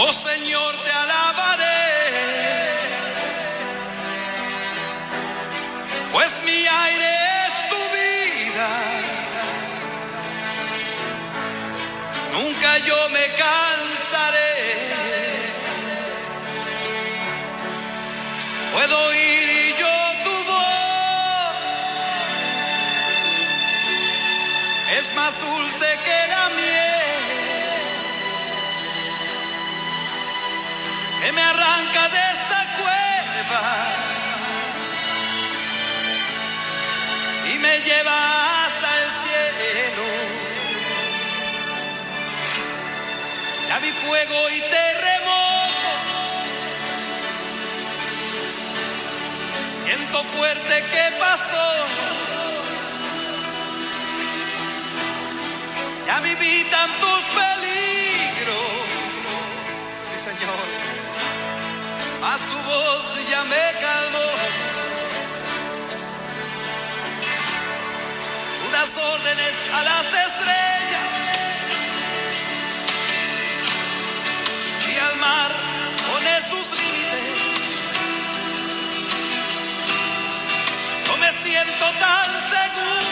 Oh Señor, te alabaré. Pues mi aire es tu vida. Nunca yo me cansaré. Me arranca de esta cueva. y me lleva hasta el cielo. Ya vi fuego y terremotos, viento fuerte que pasó. Ya viví tantos peligros, sí Señor, mas tu voz ya me calmó. unas órdenes a las estrellas y al mar pone sus límites. No me siento tan seguro